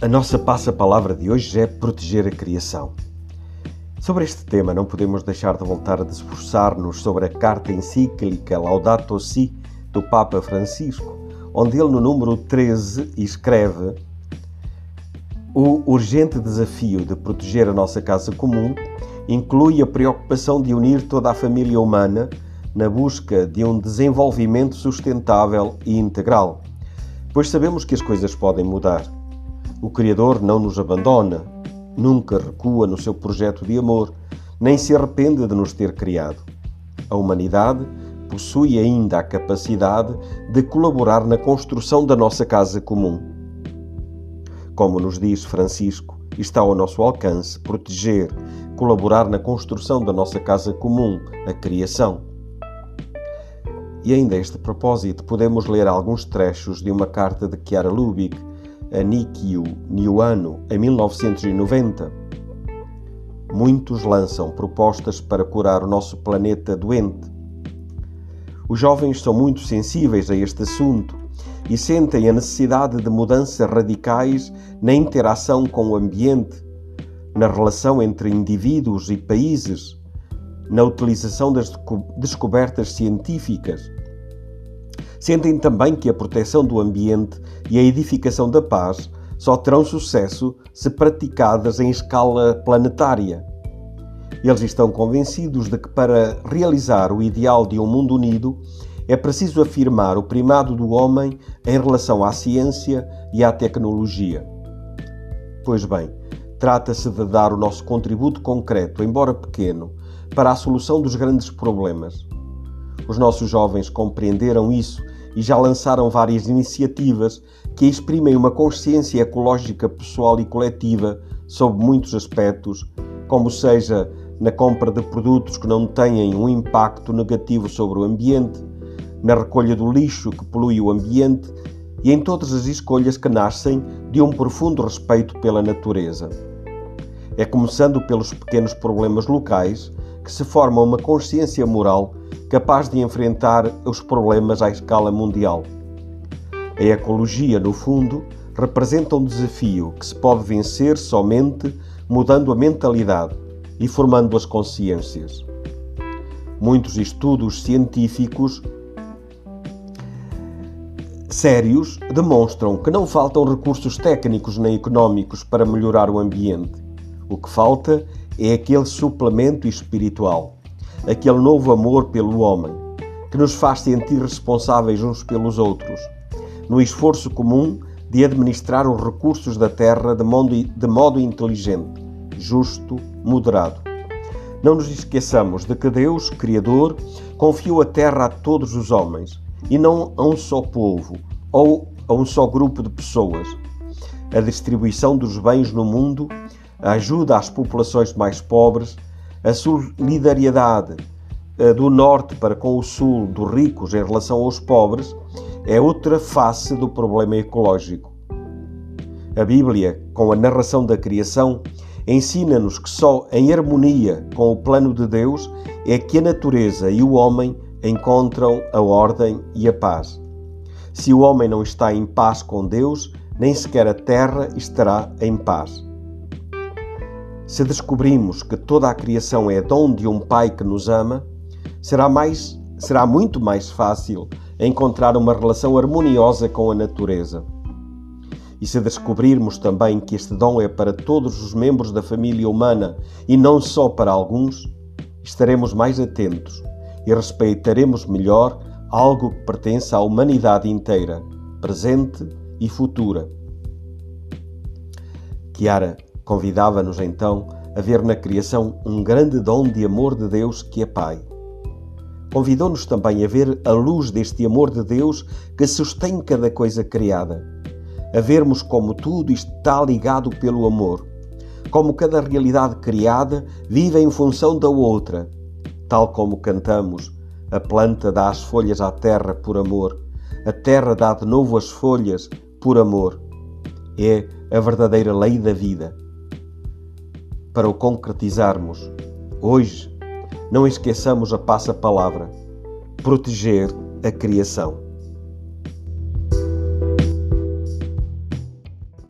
A nossa passa-palavra de hoje é proteger a criação. Sobre este tema, não podemos deixar de voltar a esforçar-nos sobre a carta encíclica Laudato Si do Papa Francisco, onde ele, no número 13, escreve: O urgente desafio de proteger a nossa casa comum inclui a preocupação de unir toda a família humana na busca de um desenvolvimento sustentável e integral, pois sabemos que as coisas podem mudar o Criador não nos abandona, nunca recua no seu projeto de amor, nem se arrepende de nos ter criado. A humanidade possui ainda a capacidade de colaborar na construção da nossa casa comum. Como nos diz Francisco, está ao nosso alcance proteger, colaborar na construção da nossa casa comum, a criação. E ainda a este propósito, podemos ler alguns trechos de uma carta de Chiara Lubick, a Nikio Niuano em 1990. Muitos lançam propostas para curar o nosso planeta doente. Os jovens são muito sensíveis a este assunto e sentem a necessidade de mudanças radicais na interação com o ambiente, na relação entre indivíduos e países, na utilização das descobertas científicas sentem também que a proteção do ambiente e a edificação da paz só terão sucesso se praticadas em escala planetária. Eles estão convencidos de que para realizar o ideal de um mundo unido é preciso afirmar o primado do homem em relação à ciência e à tecnologia. Pois bem, trata-se de dar o nosso contributo concreto, embora pequeno, para a solução dos grandes problemas. Os nossos jovens compreenderam isso e já lançaram várias iniciativas que exprimem uma consciência ecológica pessoal e coletiva sobre muitos aspectos, como seja na compra de produtos que não têm um impacto negativo sobre o ambiente, na recolha do lixo que polui o ambiente e em todas as escolhas que nascem de um profundo respeito pela natureza. É começando pelos pequenos problemas locais que se forma uma consciência moral capaz de enfrentar os problemas à escala mundial. A ecologia, no fundo, representa um desafio que se pode vencer somente mudando a mentalidade e formando as consciências. Muitos estudos científicos sérios demonstram que não faltam recursos técnicos nem económicos para melhorar o ambiente. O que falta é aquele suplemento espiritual aquele novo amor pelo homem, que nos faz sentir responsáveis uns pelos outros, no esforço comum de administrar os recursos da terra de modo, de modo inteligente, justo, moderado. Não nos esqueçamos de que Deus, Criador, confiou a terra a todos os homens e não a um só povo ou a um só grupo de pessoas. A distribuição dos bens no mundo, a ajuda às populações mais pobres, a solidariedade eh, do Norte para com o Sul, dos ricos em relação aos pobres, é outra face do problema ecológico. A Bíblia, com a narração da criação, ensina-nos que só em harmonia com o plano de Deus é que a natureza e o homem encontram a ordem e a paz. Se o homem não está em paz com Deus, nem sequer a terra estará em paz. Se descobrimos que toda a criação é dom de um Pai que nos ama, será, mais, será muito mais fácil encontrar uma relação harmoniosa com a natureza. E se descobrirmos também que este dom é para todos os membros da família humana e não só para alguns, estaremos mais atentos e respeitaremos melhor algo que pertence à humanidade inteira, presente e futura. Kiara, Convidava-nos então a ver na criação um grande dom de amor de Deus que é Pai. Convidou-nos também a ver a luz deste amor de Deus que sustém cada coisa criada, a vermos como tudo está ligado pelo amor, como cada realidade criada vive em função da outra, tal como cantamos: a planta dá as folhas à terra por amor, a terra dá de novo as folhas por amor. É a verdadeira lei da vida para o concretizarmos. Hoje, não esqueçamos a passa-palavra: proteger a criação.